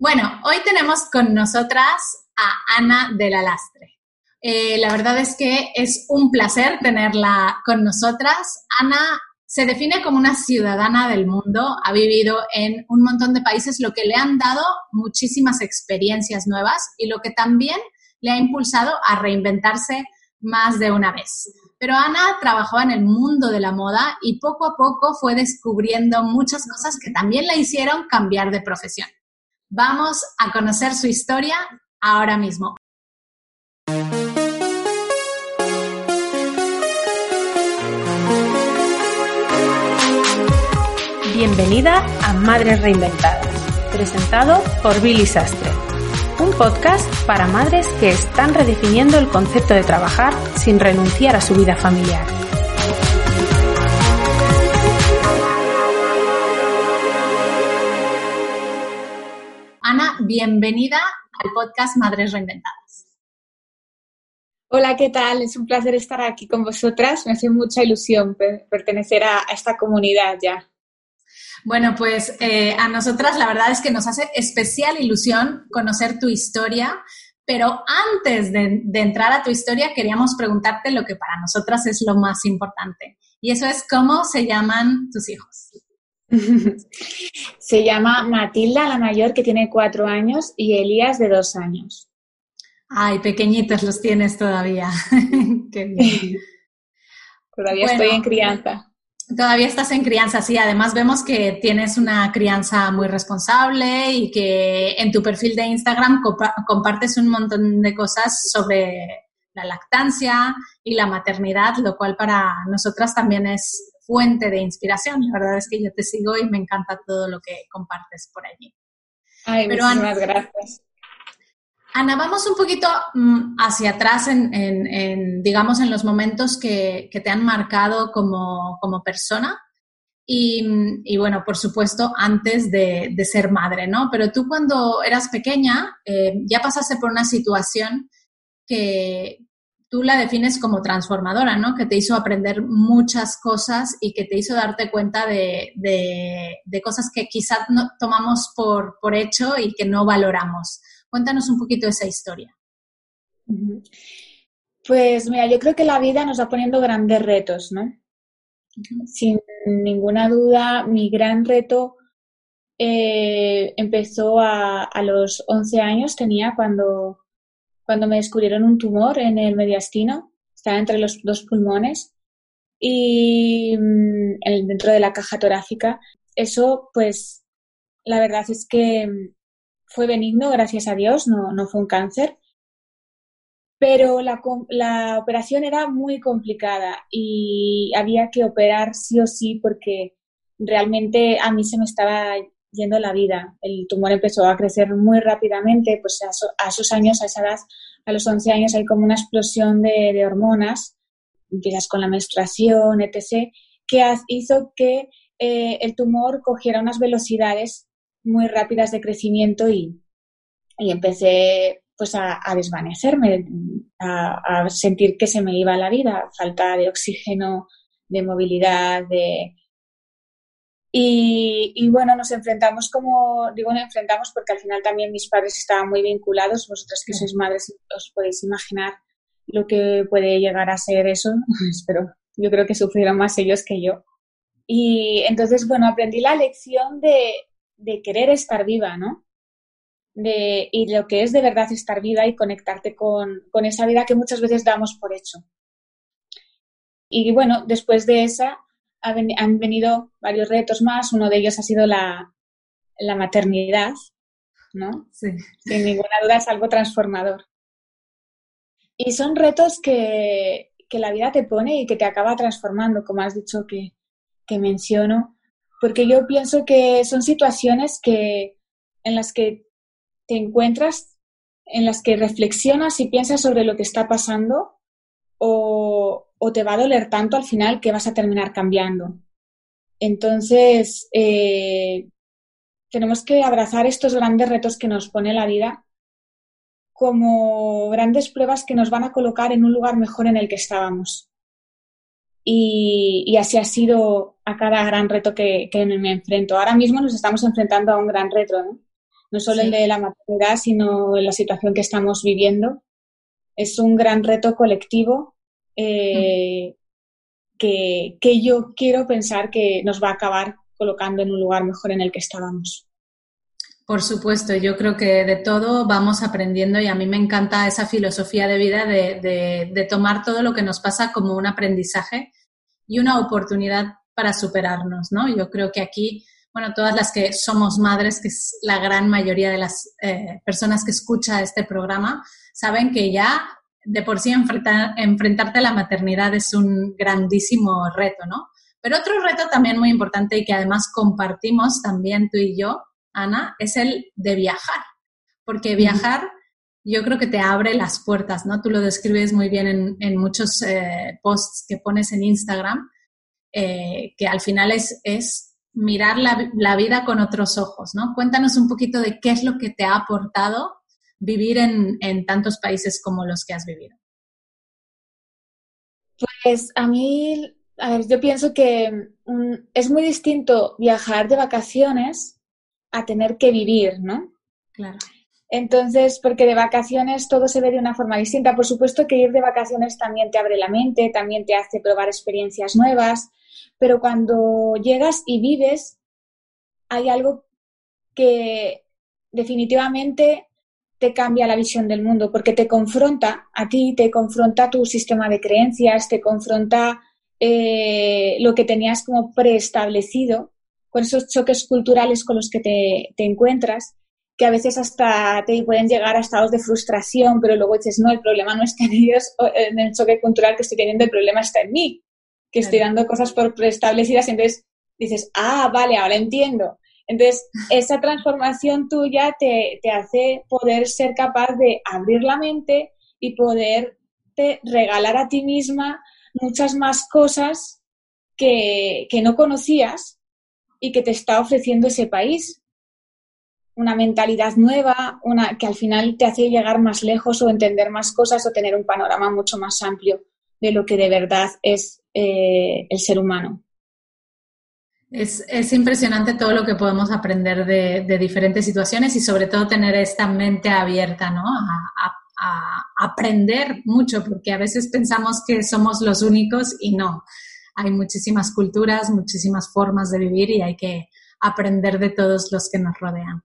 Bueno, hoy tenemos con nosotras a Ana de la Lastre. Eh, la verdad es que es un placer tenerla con nosotras. Ana se define como una ciudadana del mundo, ha vivido en un montón de países, lo que le han dado muchísimas experiencias nuevas y lo que también le ha impulsado a reinventarse más de una vez. Pero Ana trabajó en el mundo de la moda y poco a poco fue descubriendo muchas cosas que también la hicieron cambiar de profesión. Vamos a conocer su historia ahora mismo. Bienvenida a Madres Reinventadas, presentado por Billy Sastre, un podcast para madres que están redefiniendo el concepto de trabajar sin renunciar a su vida familiar. Bienvenida al podcast Madres Reinventadas. Hola, ¿qué tal? Es un placer estar aquí con vosotras. Me hace mucha ilusión pertenecer a, esta comunidad ya. Bueno, pues eh, a nosotras la verdad es que nos hace especial ilusión conocer tu historia, pero antes de, de, entrar a tu historia queríamos preguntarte lo que para nosotras es lo más importante, y eso es cómo se llaman tus hijos. Se llama Matilda, la mayor, que tiene cuatro años, y Elías, de dos años. Ay, pequeñitos los tienes todavía. Qué bien. todavía estoy en crianza. Todavía estás en crianza, sí. Además vemos que tienes una crianza muy responsable y que en tu perfil de Instagram compartes un montón de cosas sobre la lactancia y la maternidad, lo cual para nosotras también es fuente de inspiración. La verdad es que yo te sigo y me encanta todo lo que compartes por allí. Ay, Pero muchísimas gracias. Ana, vamos un poquito mm, hacia atrás en, digamos, en los momentos que, te han marcado como, persona. Y, bueno, por supuesto, antes de, ser madre, ¿no? Pero tú cuando eras pequeña eh, ya pasaste por una situación que, tú la defines como transformadora, ¿no? Que te hizo aprender muchas cosas y que te hizo darte cuenta de, cosas que quizás no tomamos por, por, hecho y que no valoramos. Cuéntanos un poquito esa historia. Pues mira, yo creo que la vida nos va poniendo grandes retos, ¿no? Sin ninguna duda, mi gran reto eh, empezó a, a los 11 años, tenía cuando cuando me descubrieron un tumor en el mediastino, estaba entre los dos pulmones y mm, dentro de la caja torácica. Eso, pues, la verdad es que mm, fue benigno, gracias a Dios, no, no fue un cáncer. Pero la, la operación era muy complicada y había que operar sí o sí porque realmente a mí se me estaba yendo la vida. El tumor empezó a crecer muy rápidamente, pues a, esos años, a esa edad, a los 11 años, hay como una explosión de, hormonas, empiezas con la menstruación, etc., que hizo que eh, el tumor cogiera unas velocidades muy rápidas de crecimiento y, y empecé pues a, desvanecerme, a, a, sentir que se me iba la vida, falta de oxígeno, de movilidad, de, y, bueno, nos enfrentamos como, digo, nos enfrentamos porque al final también mis padres estaban muy vinculados, vosotras que sois madres os podéis imaginar lo que puede llegar a ser eso, pero yo creo que sufrieron más ellos que yo. Y entonces, bueno, aprendí la lección de, de querer estar viva, ¿no? De, y lo que es de verdad estar viva y conectarte con, con esa vida que muchas veces damos por hecho. Y bueno, después de esa, han venido varios retos más. Uno de ellos ha sido la, la maternidad, ¿no? Sí. Sin ninguna duda es algo transformador. Y son retos que, que, la vida te pone y que te acaba transformando, como has dicho que, que menciono, porque yo pienso que son situaciones que, en las que te encuentras, en las que reflexionas y piensas sobre lo que está pasando o, o te va a doler tanto al final que vas a terminar cambiando. Entonces, eh, tenemos que abrazar estos grandes retos que nos pone la vida como grandes pruebas que nos van a colocar en un lugar mejor en el que estábamos. Y, así ha sido a cada gran reto que, me enfrento. Ahora mismo nos estamos enfrentando a un gran reto, no solo el de la maternidad, sino la situación que estamos viviendo. Es un gran reto colectivo eh, que, que yo quiero pensar que nos va a acabar colocando en un lugar mejor en el que estábamos. Por supuesto, yo creo que de todo vamos aprendiendo y a mí me encanta esa filosofía de vida de, de, tomar todo lo que nos pasa como un aprendizaje y una oportunidad para superarnos, ¿no? Yo creo que aquí, bueno, todas las que somos madres, que es la gran mayoría de las eh, personas que escucha este programa, saben que ya de por sí enfrentarte a la maternidad es un grandísimo reto, ¿no? Pero otro reto también muy importante y que además compartimos también tú y yo, Ana, es el de viajar. Porque viajar yo creo que te abre las puertas, ¿no? Tú lo describes muy bien en, muchos eh, posts que pones en Instagram, eh, que al final es, es mirar la, vida con otros ojos, ¿no? Cuéntanos un poquito de qué es lo que te ha aportado vivir en, en tantos países como los que has vivido. Pues a mí a ver, yo pienso que mm, es muy distinto viajar de vacaciones a tener que vivir, ¿no? Claro. Entonces, porque de vacaciones todo se ve de una forma distinta. Por supuesto que ir de vacaciones también te abre la mente, también te hace probar experiencias nuevas, pero cuando llegas y vives, hay algo que definitivamente te cambia la visión del mundo, porque te confronta a ti, te confronta tu sistema de creencias, te confronta eh, lo que tenías como preestablecido, con esos choques culturales con los que te, te, encuentras, que a veces hasta te pueden llegar a estados de frustración, pero luego dices, no, el problema no está en ellos, en el choque cultural que estoy teniendo, el problema está en mí, que estoy dando cosas por preestablecidas, y entonces dices, ah, vale, ahora entiendo. Entonces, esa transformación tuya te, te hace poder ser capaz de abrir la mente y poderte regalar a ti misma muchas más cosas que, que no conocías y que te está ofreciendo ese país. Una mentalidad nueva, una que al final te hace llegar más lejos o entender más cosas o tener un panorama mucho más amplio de lo que de verdad es eh, el ser humano. Es, es, impresionante todo lo que podemos aprender de, diferentes situaciones y sobre todo tener esta mente abierta, ¿no? A, aprender mucho, porque a veces pensamos que somos los únicos y no. Hay muchísimas culturas, muchísimas formas de vivir y hay que aprender de todos los que nos rodean.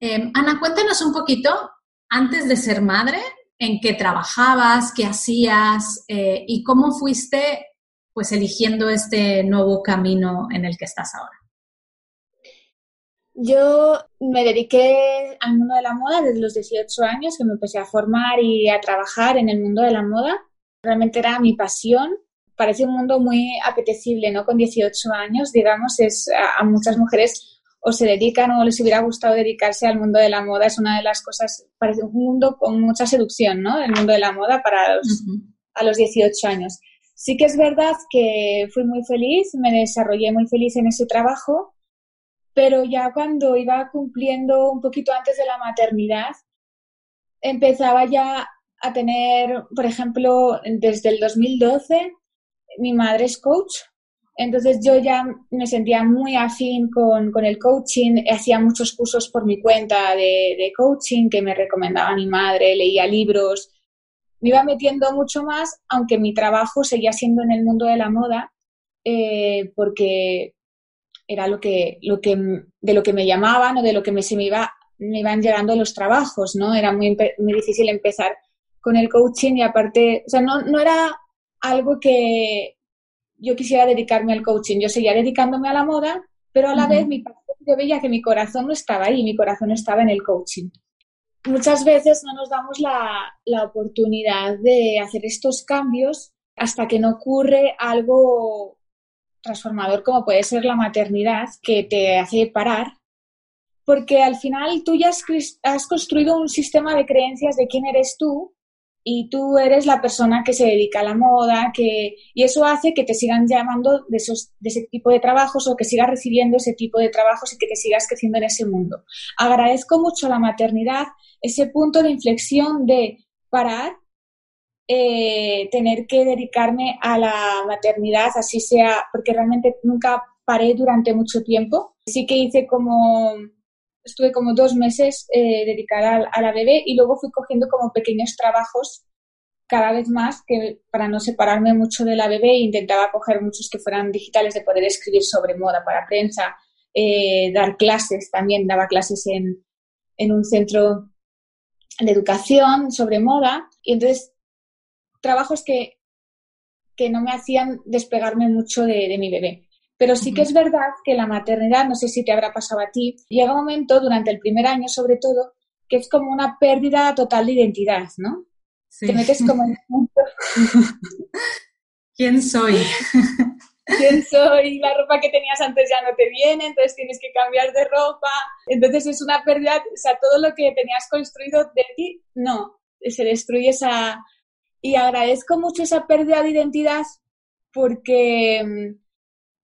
Eh, Ana, cuéntanos un poquito, antes de ser madre, en qué trabajabas, qué hacías eh, y cómo fuiste pues eligiendo este nuevo camino en el que estás ahora. Yo me dediqué al mundo de la moda desde los 18 años, que me empecé a formar y a trabajar en el mundo de la moda. Realmente era mi pasión. Parece un mundo muy apetecible, ¿no? Con 18 años, digamos, es a, muchas mujeres o se dedican o les hubiera gustado dedicarse al mundo de la moda. Es una de las cosas, parece un mundo con mucha seducción, ¿no? El mundo de la moda para los, a los 18 años. Sí que es verdad que fui muy feliz, me desarrollé muy feliz en ese trabajo pero ya cuando iba cumpliendo un poquito antes de la maternidad, empezaba ya a tener, por ejemplo, desde el 2012, mi madre es coach, entonces yo ya me sentía muy afín con, con el coaching, hacía muchos cursos por mi cuenta de, de, coaching que me recomendaba mi madre, leía libros, me iba metiendo mucho más, aunque mi trabajo seguía siendo en el mundo de la moda, eh, porque era lo que, lo que, de lo que me llamaban o de lo que me, se me, iba, me iban llegando los trabajos, ¿no? Era muy, muy difícil empezar con el coaching y aparte, o sea, no, no era algo que yo quisiera dedicarme al coaching, yo seguía dedicándome a la moda, pero a la vez mi, yo veía que mi corazón no estaba ahí, mi corazón estaba en el coaching. Muchas veces no nos damos la, la oportunidad de hacer estos cambios hasta que no ocurre algo transformador como puede ser la maternidad, que te hace parar, porque al final tú ya has, construido un sistema de creencias de quién eres tú y tú eres la persona que se dedica a la moda, que, y eso hace que te sigan llamando de, esos, de ese tipo de trabajos o que sigas recibiendo ese tipo de trabajos y que te sigas creciendo en ese mundo. Agradezco mucho la maternidad, ese punto de inflexión de parar eh, tener que dedicarme a la maternidad, así sea, porque realmente nunca paré durante mucho tiempo. Sí que hice como estuve como dos meses eh, dedicada a, la bebé y luego fui cogiendo como pequeños trabajos cada vez más que para no separarme mucho de la bebé intentaba coger muchos que fueran digitales de poder escribir sobre moda para prensa, eh, dar clases, también daba clases en, en un centro de educación sobre moda y entonces trabajos que, que no me hacían despegarme mucho de mi bebé. Pero sí que es verdad que la maternidad, no sé si te habrá pasado a ti, llega un momento, durante el primer año sobre todo, que es como una pérdida total de identidad, ¿no? Te metes como en ¿Quién soy? ¿Quién soy? La ropa que tenías antes ya no te viene, entonces tienes que cambiar de ropa. Entonces es una pérdida, o sea, todo lo que tenías construido de ti, no, se destruye esa... Y agradezco mucho esa pérdida de identidad porque mm,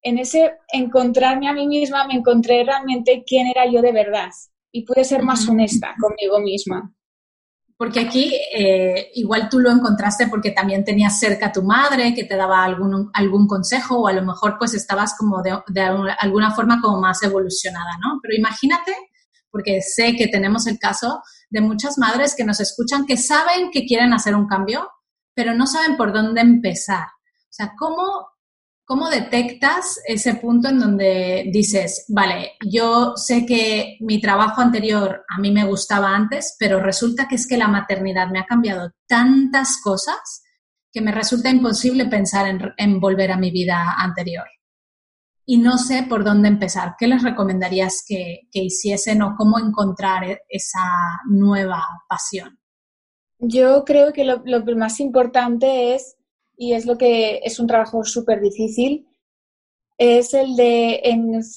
en ese encontrarme a mí misma me encontré realmente quién era yo de verdad y pude ser más honesta conmigo misma. Porque aquí eh, igual tú lo encontraste porque también tenías cerca a tu madre que te daba algún, algún consejo o a lo mejor pues estabas como de, de alguna forma como más evolucionada, ¿no? Pero imagínate, porque sé que tenemos el caso de muchas madres que nos escuchan que saben que quieren hacer un cambio, pero no saben por dónde empezar. O sea, ¿cómo ¿Cómo detectas ese punto en donde dices, vale, yo sé que mi trabajo anterior a mí me gustaba antes, pero resulta que es que la maternidad me ha cambiado tantas cosas que me resulta imposible pensar en, volver a mi vida anterior? Y no sé por dónde empezar. ¿Qué les recomendarías que, hiciesen o cómo encontrar e, esa nueva pasión? Yo creo que lo más importante es y es lo que es un trabajo súper difícil, es el de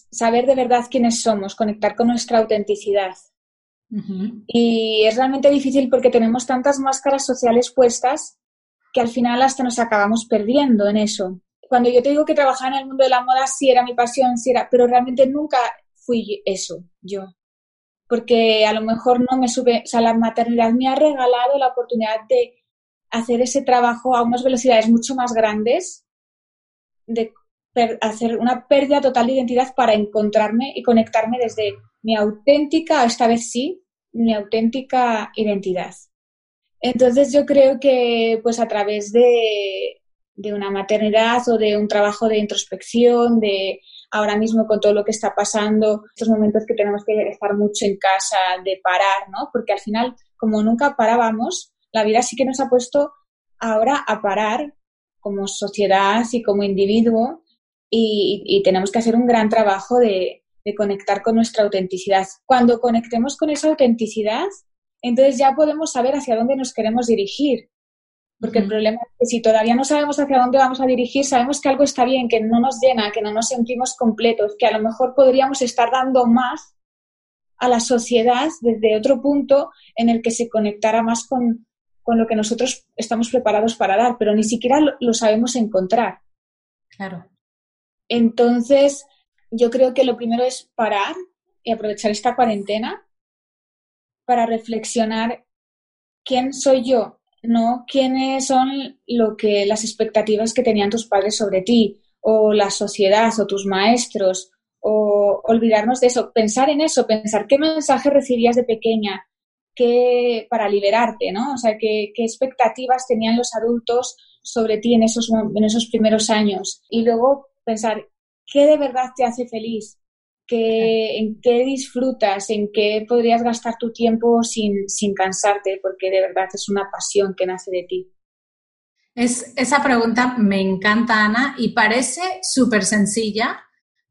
saber de verdad quiénes somos, conectar con nuestra autenticidad. Y es realmente difícil porque tenemos tantas máscaras sociales puestas que al final hasta nos acabamos perdiendo en eso. Cuando yo te digo que trabajaba en el mundo de la moda, sí era mi pasión, sí era, pero realmente nunca fui eso, yo. Porque a lo mejor no me sube, o sea, la maternidad me ha regalado la oportunidad de hacer ese trabajo a unas velocidades mucho más grandes, de hacer una pérdida total de identidad para encontrarme y conectarme desde mi auténtica, esta vez sí, mi auténtica identidad. Entonces yo creo que pues a través de, de una maternidad o de un trabajo de introspección, de ahora mismo con todo lo que está pasando, estos momentos que tenemos que estar mucho en casa, de parar, ¿no? Porque al final, como nunca parábamos, la vida sí que nos ha puesto ahora a parar como sociedad y como individuo y, tenemos que hacer un gran trabajo de, conectar con nuestra autenticidad. Cuando conectemos con esa autenticidad, entonces ya podemos saber hacia dónde nos queremos dirigir. Porque el problema es que si todavía no sabemos hacia dónde vamos a dirigir, sabemos que algo está bien, que no nos llena, que no nos sentimos completos, que a lo mejor podríamos estar dando más a la sociedad desde otro punto en el que se conectara más con, con lo que nosotros estamos preparados para dar, pero ni siquiera lo, sabemos encontrar. Claro. Entonces, yo creo que lo primero es parar y aprovechar esta cuarentena para reflexionar quién soy yo, no quiénes son lo que las expectativas que tenían tus padres sobre ti o la sociedad o tus maestros o olvidarnos de eso, pensar en eso, pensar qué mensaje recibías de pequeña, qué, para liberarte, ¿no? O sea, qué, qué, expectativas tenían los adultos sobre ti en esos, en esos primeros años. Y luego pensar, ¿qué de verdad te hace feliz? ¿Qué, ¿En qué disfrutas? ¿En qué podrías gastar tu tiempo sin, sin cansarte? Porque de verdad es una pasión que nace de ti. Es, esa pregunta me encanta, Ana, y parece súper sencilla,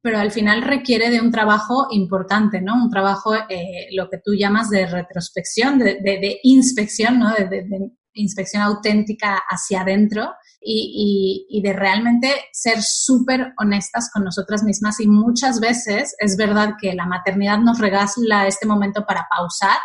pero al final requiere de un trabajo importante, ¿no? Un trabajo, eh, lo que tú llamas de retrospección, de, inspección, ¿no? De, inspección auténtica hacia adentro y, y, de realmente ser súper honestas con nosotras mismas. Y muchas veces es verdad que la maternidad nos regala este momento para pausar,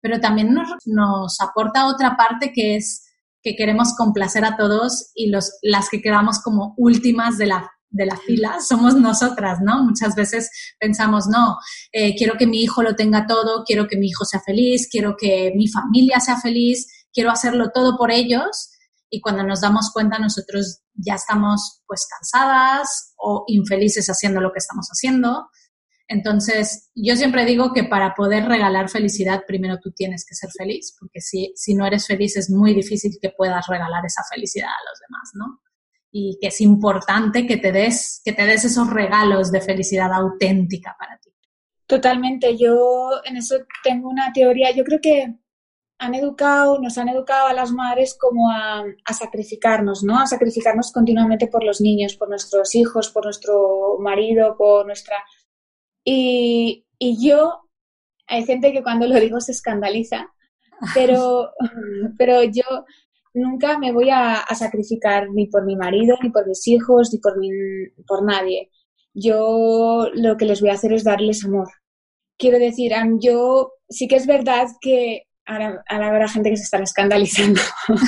pero también nos, nos aporta otra parte que es que queremos complacer a todos y los, las que quedamos como últimas de la de la fila somos nosotras, ¿no? Muchas veces pensamos, no, eh, quiero que mi hijo lo tenga todo, quiero que mi hijo sea feliz, quiero que mi familia sea feliz, quiero hacerlo todo por ellos y cuando nos damos cuenta nosotros ya estamos pues cansadas o infelices haciendo lo que estamos haciendo. Entonces, yo siempre digo que para poder regalar felicidad, primero tú tienes que ser feliz, porque si, si no eres feliz es muy difícil que puedas regalar esa felicidad a los demás, ¿no? Y que es importante que te des, que te des esos regalos de felicidad auténtica para ti. Totalmente, yo en eso tengo una teoría, yo creo que han educado, nos han educado a las madres como a, a, sacrificarnos, ¿no? A sacrificarnos continuamente por los niños, por nuestros hijos, por nuestro marido, por nuestra y, yo, hay gente que cuando lo digo se escandaliza, pero, pero yo nunca me voy a, sacrificar ni por mi marido, ni por mis hijos, ni por, por nadie. Yo lo que les voy a hacer es darles amor. Quiero decir, yo sí que es verdad que ahora, ahora habrá gente que se está escandalizando, pero,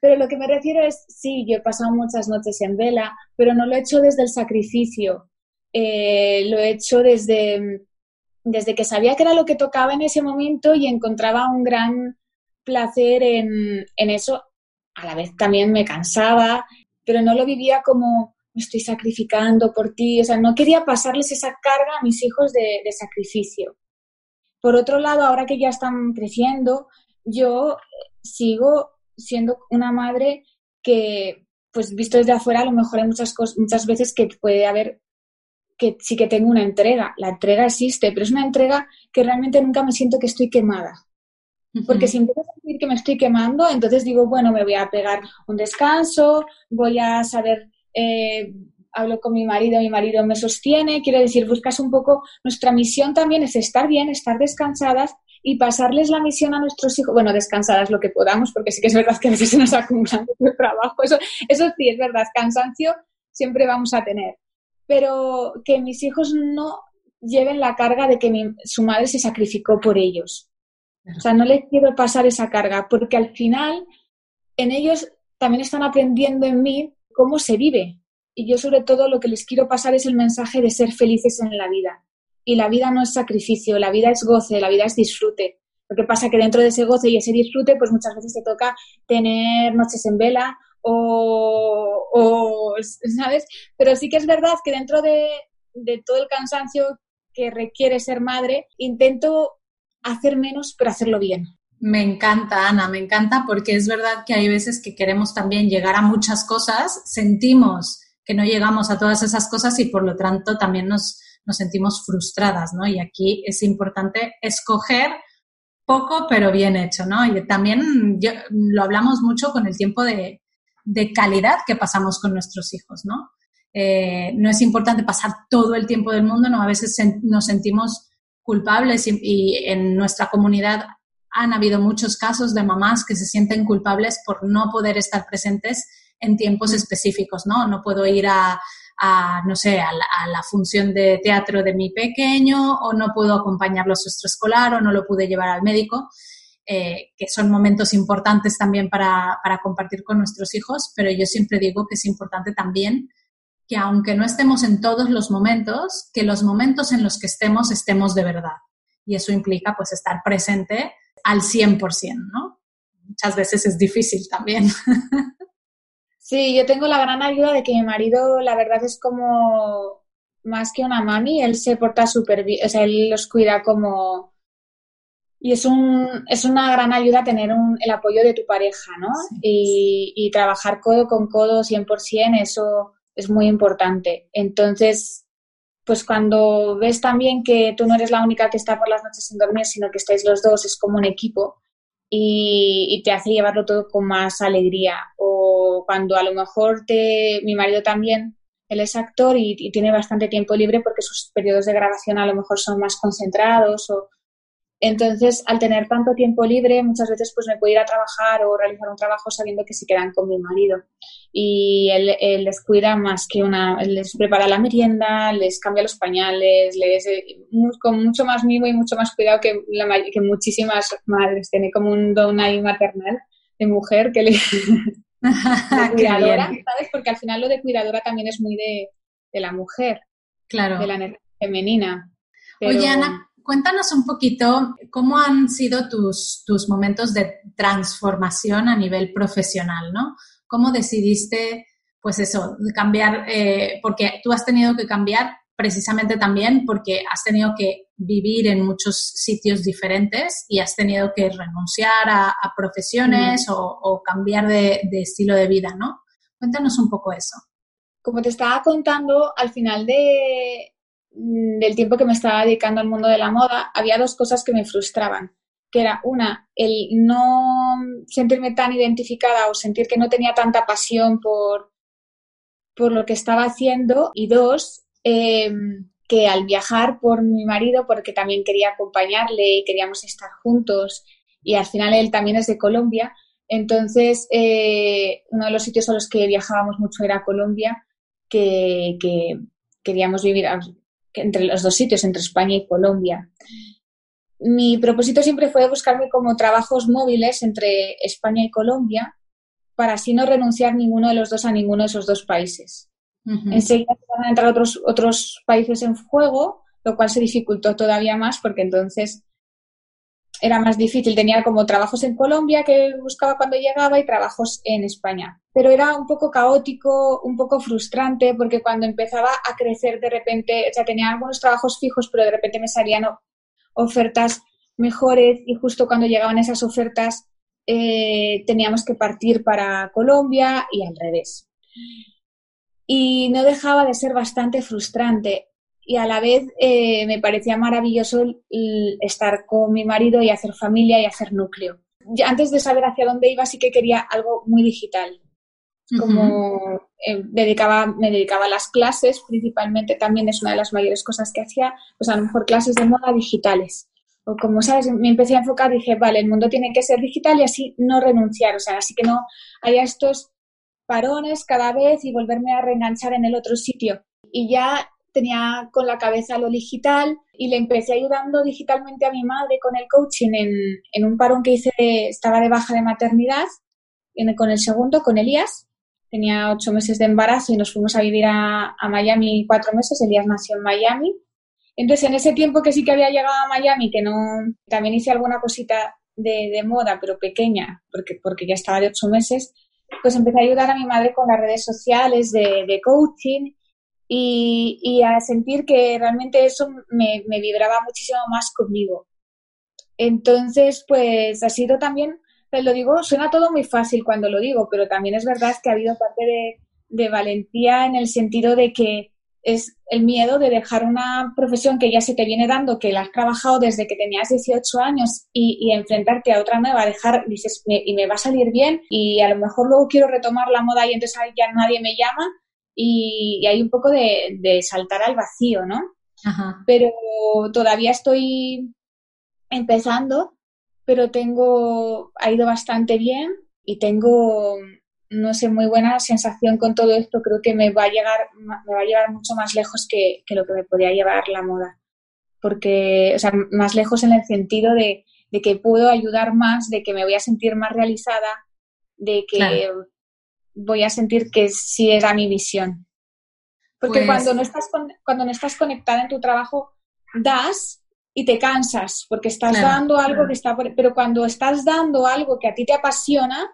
pero lo que me refiero es, sí, yo he pasado muchas noches en vela, pero no lo he hecho desde el sacrificio, eh, lo he hecho desde, desde que sabía que era lo que tocaba en ese momento y encontraba un gran placer en, en eso. A la vez también me cansaba, pero no lo vivía como estoy sacrificando por ti. O sea, no quería pasarles esa carga a mis hijos de, de sacrificio. Por otro lado, ahora que ya están creciendo, yo sigo siendo una madre que, pues visto desde afuera, a lo mejor hay muchas, cosas, muchas veces que puede haber que sí que tengo una entrega. La entrega existe, pero es una entrega que realmente nunca me siento que estoy quemada. Porque si empiezo a sentir que me estoy quemando, entonces digo, bueno, me voy a pegar un descanso, voy a saber, eh, hablo con mi marido, mi marido me sostiene, quiero decir, buscas un poco, nuestra misión también es estar bien, estar descansadas y pasarles la misión a nuestros hijos, bueno, descansadas lo que podamos, porque sí que es verdad que a veces se nos acumula mucho trabajo, eso, eso sí es verdad, cansancio siempre vamos a tener, pero que mis hijos no lleven la carga de que su madre se sacrificó por ellos. O sea, no les quiero pasar esa carga, porque al final en ellos también están aprendiendo en mí cómo se vive. Y yo sobre todo lo que les quiero pasar es el mensaje de ser felices en la vida. Y la vida no es sacrificio, la vida es goce, la vida es disfrute. Lo que pasa que dentro de ese goce y ese disfrute, pues muchas veces te toca tener noches en vela o, ¿sabes? Pero sí que es verdad que dentro de, todo el cansancio que requiere ser madre, intento hacer menos, pero hacerlo bien. Me encanta, Ana, me encanta porque es verdad que hay veces que queremos también llegar a muchas cosas, sentimos que no llegamos a todas esas cosas y por lo tanto también nos, nos sentimos frustradas, ¿no? Y aquí es importante escoger poco pero bien hecho, ¿no? Y también lo hablamos mucho con el tiempo de, de calidad que pasamos con nuestros hijos, ¿no? Eh, no es importante pasar todo el tiempo del mundo, ¿no? A veces nos sentimos culpables y, en nuestra comunidad han habido muchos casos de mamás que se sienten culpables por no poder estar presentes en tiempos mm. específicos, ¿no? No puedo ir a, no sé, a la, función de teatro de mi pequeño o no puedo acompañarlo a su extraescolar o no lo pude llevar al médico. Eh, que son momentos importantes también para, compartir con nuestros hijos, pero yo siempre digo que es importante también que aunque no estemos en todos los momentos, que los momentos en los que estemos estemos de verdad. Y eso implica pues estar presente al 100%, ¿no? Muchas veces es difícil también. Sí, yo tengo la gran ayuda de que mi marido, la verdad es como más que una mami, él se porta súper bien, o sea, él los cuida como, y es, un, es una gran ayuda tener el apoyo de tu pareja, ¿no? Y, trabajar codo con codo 100%, eso es muy importante. Entonces, pues cuando ves también que tú no eres la única que está por las noches sin dormir, sino que estáis los dos, es como un equipo y, te hace llevarlo todo con más alegría. O cuando a lo mejor te, mi marido también, él es actor y, y tiene bastante tiempo libre porque sus periodos de grabación a lo mejor son más concentrados o entonces, al tener tanto tiempo libre, muchas veces pues me puedo ir a trabajar o realizar un trabajo sabiendo que se quedan con mi marido. Y él, les cuida más que una, les prepara la merienda, les cambia los pañales, les con mucho más mimo y mucho más cuidado que, la, que muchísimas madres. Tiene como un don ahí maternal de mujer que le... cuidadora, ¿sabes? Porque al final lo de cuidadora también es muy de, la mujer. Claro. De la energía femenina. Oye, Ana, cuéntanos un poquito cómo han sido tus, tus momentos de transformación a nivel profesional, ¿no? ¿Cómo decidiste, pues eso, cambiar, eh, porque tú has tenido que cambiar precisamente también porque has tenido que vivir en muchos sitios diferentes y has tenido que renunciar a, profesiones o, cambiar de, estilo de vida, ¿no? Cuéntanos un poco eso. Como te estaba contando, al final de, del tiempo que me estaba dedicando al mundo de la moda, había dos cosas que me frustraban, que era una, el no sentirme tan identificada o sentir que no tenía tanta pasión por, por lo que estaba haciendo y dos, em, que al viajar por mi marido, porque también quería acompañarle y queríamos estar juntos, y al final él también es de Colombia, entonces eh, uno de los sitios a los que viajábamos mucho era Colombia, que, queríamos vivir entre los dos sitios, entre España y Colombia. Mi propósito siempre fue buscarme como trabajos móviles entre España y Colombia para así no renunciar ninguno de los dos a ninguno de esos dos países. Enseguida van a entrar otros, otros países en juego, lo cual se dificultó todavía más porque entonces era más difícil. Tenía como trabajos en Colombia que buscaba cuando llegaba y trabajos en España. Pero era un poco caótico, un poco frustrante porque cuando empezaba a crecer de repente, o sea, tenía algunos trabajos fijos, pero de repente me salían ofertas mejores y justo cuando llegaban esas ofertas eh, teníamos que partir para Colombia y al revés y no dejaba de ser bastante frustrante y a la vez eh, me parecía maravilloso estar con mi marido y hacer familia y hacer núcleo. antes de saber hacia dónde iba sí que quería algo muy digital. Como eh, dedicaba, me dedicaba a las clases, principalmente también es una de las mayores cosas que hacía, pues a lo mejor clases de moda digitales. O como sabes, me empecé a enfocar, dije, vale, el mundo tiene que ser digital y así no renunciar, o sea, así que no haya estos parones cada vez y volverme a reenganchar en el otro sitio. Y ya tenía con la cabeza lo digital y le empecé ayudando digitalmente a mi madre con el coaching en, un parón que hice, estaba de baja de maternidad, con el segundo, con Elías. Tenía ocho meses de embarazo y nos fuimos a vivir a, Miami cuatro meses. Elías nació en Miami. Entonces, en ese tiempo que sí que había llegado a Miami, que no, también hice alguna cosita de, de moda, pero pequeña, porque, porque ya estaba de ocho meses, pues empecé a ayudar a mi madre con las redes sociales de, coaching y, a sentir que realmente eso me, vibraba muchísimo más conmigo. Entonces, pues ha sido también, pues lo digo, suena todo muy fácil cuando lo digo, pero también es verdad que ha habido parte de, de valentía en el sentido de que es el miedo de dejar una profesión que ya se te viene dando, que la has trabajado desde que tenías 18 años y, enfrentarte a otra nueva, dejar, dices, y me va a salir bien y a lo mejor luego quiero retomar la moda y entonces ya nadie me llama y, hay un poco de, saltar al vacío, ¿no? Pero todavía estoy empezando, pero tengo, ha ido bastante bien y tengo no sé, muy buena sensación con todo esto. Creo que me va a llegar, me va a llevar mucho más lejos que, lo que me podía llevar la moda. Porque, o sea, más lejos en el sentido de, que puedo ayudar más, de que me voy a sentir más realizada, de que voy a sentir que sí era mi visión. Porque pues cuando, no estás cuando no estás conectada en tu trabajo, das y te cansas, porque estás dando algo que está... pero cuando estás dando algo que a ti te apasiona,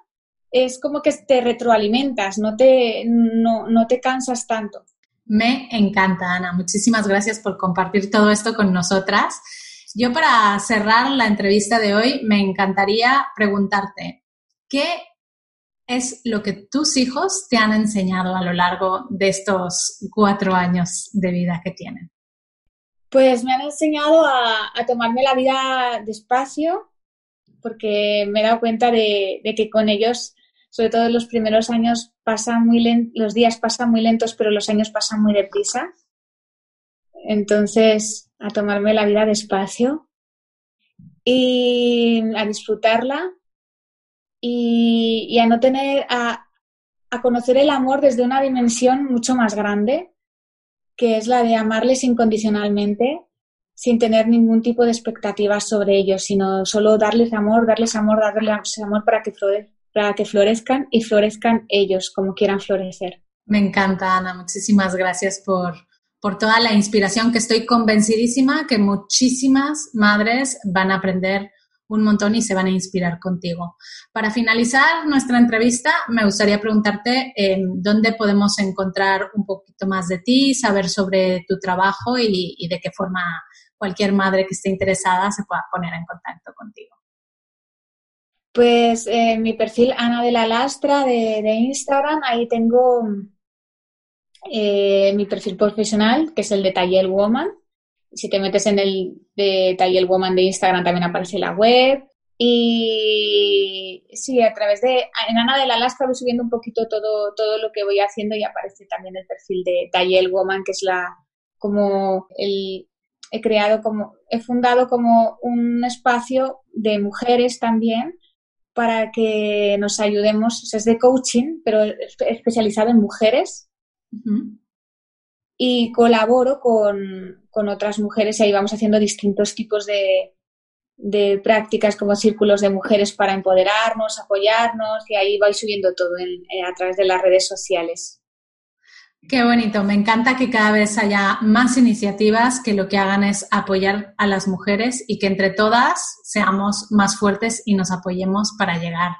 es como que te retroalimentas, no te, no, no te cansas tanto. Me encanta, Ana. Muchísimas gracias por compartir todo esto con nosotras. Yo para cerrar la entrevista de hoy me encantaría preguntarte, ¿qué es lo que tus hijos te han enseñado a lo largo de estos cuatro años de vida que tienen? Pues me han enseñado a, tomarme la vida despacio, porque me he dado cuenta de, que con ellos sobre todo en los primeros años pasan muy los días pasan muy lentos, pero los años pasan muy deprisa. Entonces, a tomarme la vida despacio y a disfrutarla y, a no tener, a, a conocer el amor desde una dimensión mucho más grande, que es la de amarles incondicionalmente, sin tener ningún tipo de expectativas sobre ellos, sino solo darles amor, darles amor, darles amor para que para que florezcan y florezcan ellos como quieran florecer. Me encanta, Ana. Muchísimas gracias por, por toda la inspiración que estoy convencidísima que muchísimas madres van a aprender un montón y se van a inspirar contigo. Para finalizar nuestra entrevista, me gustaría preguntarte dónde podemos encontrar un poquito más de ti, saber sobre tu trabajo y, de qué forma cualquier madre que esté interesada se pueda poner en contacto contigo. Pues eh, mi perfil Ana de la Lastra de, Instagram, ahí tengo eh, mi perfil profesional, que es el de Taller Woman. Si te metes en el de Taller Woman de Instagram también aparece la web. Y sí, a través de, en Ana de la Lastra voy subiendo un poquito todo, todo lo que voy haciendo y aparece también el perfil de Taller Woman, que es la, como el, he creado como, he fundado como un espacio de mujeres también para que nos ayudemos, es de coaching, pero especializado en mujeres. Y colaboro con, con, otras mujeres y ahí vamos haciendo distintos tipos de, de, prácticas como círculos de mujeres para empoderarnos, apoyarnos y ahí vais subiendo todo eh, a través de las redes sociales. Qué bonito, me encanta que cada vez haya más iniciativas que lo que hagan es apoyar a las mujeres y que entre todas seamos más fuertes y nos apoyemos para llegar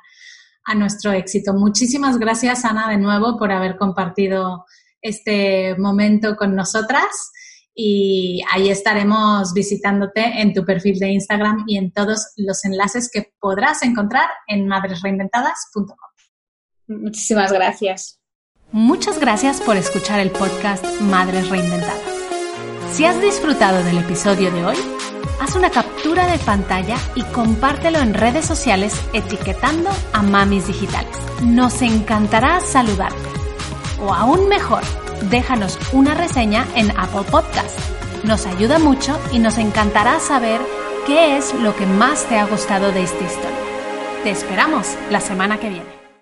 a nuestro éxito. Muchísimas gracias, Ana, de nuevo por haber compartido este momento con nosotras y ahí estaremos visitándote en tu perfil de Instagram y en todos los enlaces que podrás encontrar en madresreinventadas.com. Muchísimas gracias. Muchas gracias por escuchar el podcast Madres Reinventadas. Si has disfrutado del episodio de hoy, haz una captura de pantalla y compártelo en redes sociales etiquetando a Mamis Digitales. Nos encantará saludarte. O aún mejor, déjanos una reseña en Apple Podcast. Nos ayuda mucho y nos encantará saber qué es lo que más te ha gustado de esta historia. Te esperamos la semana que viene.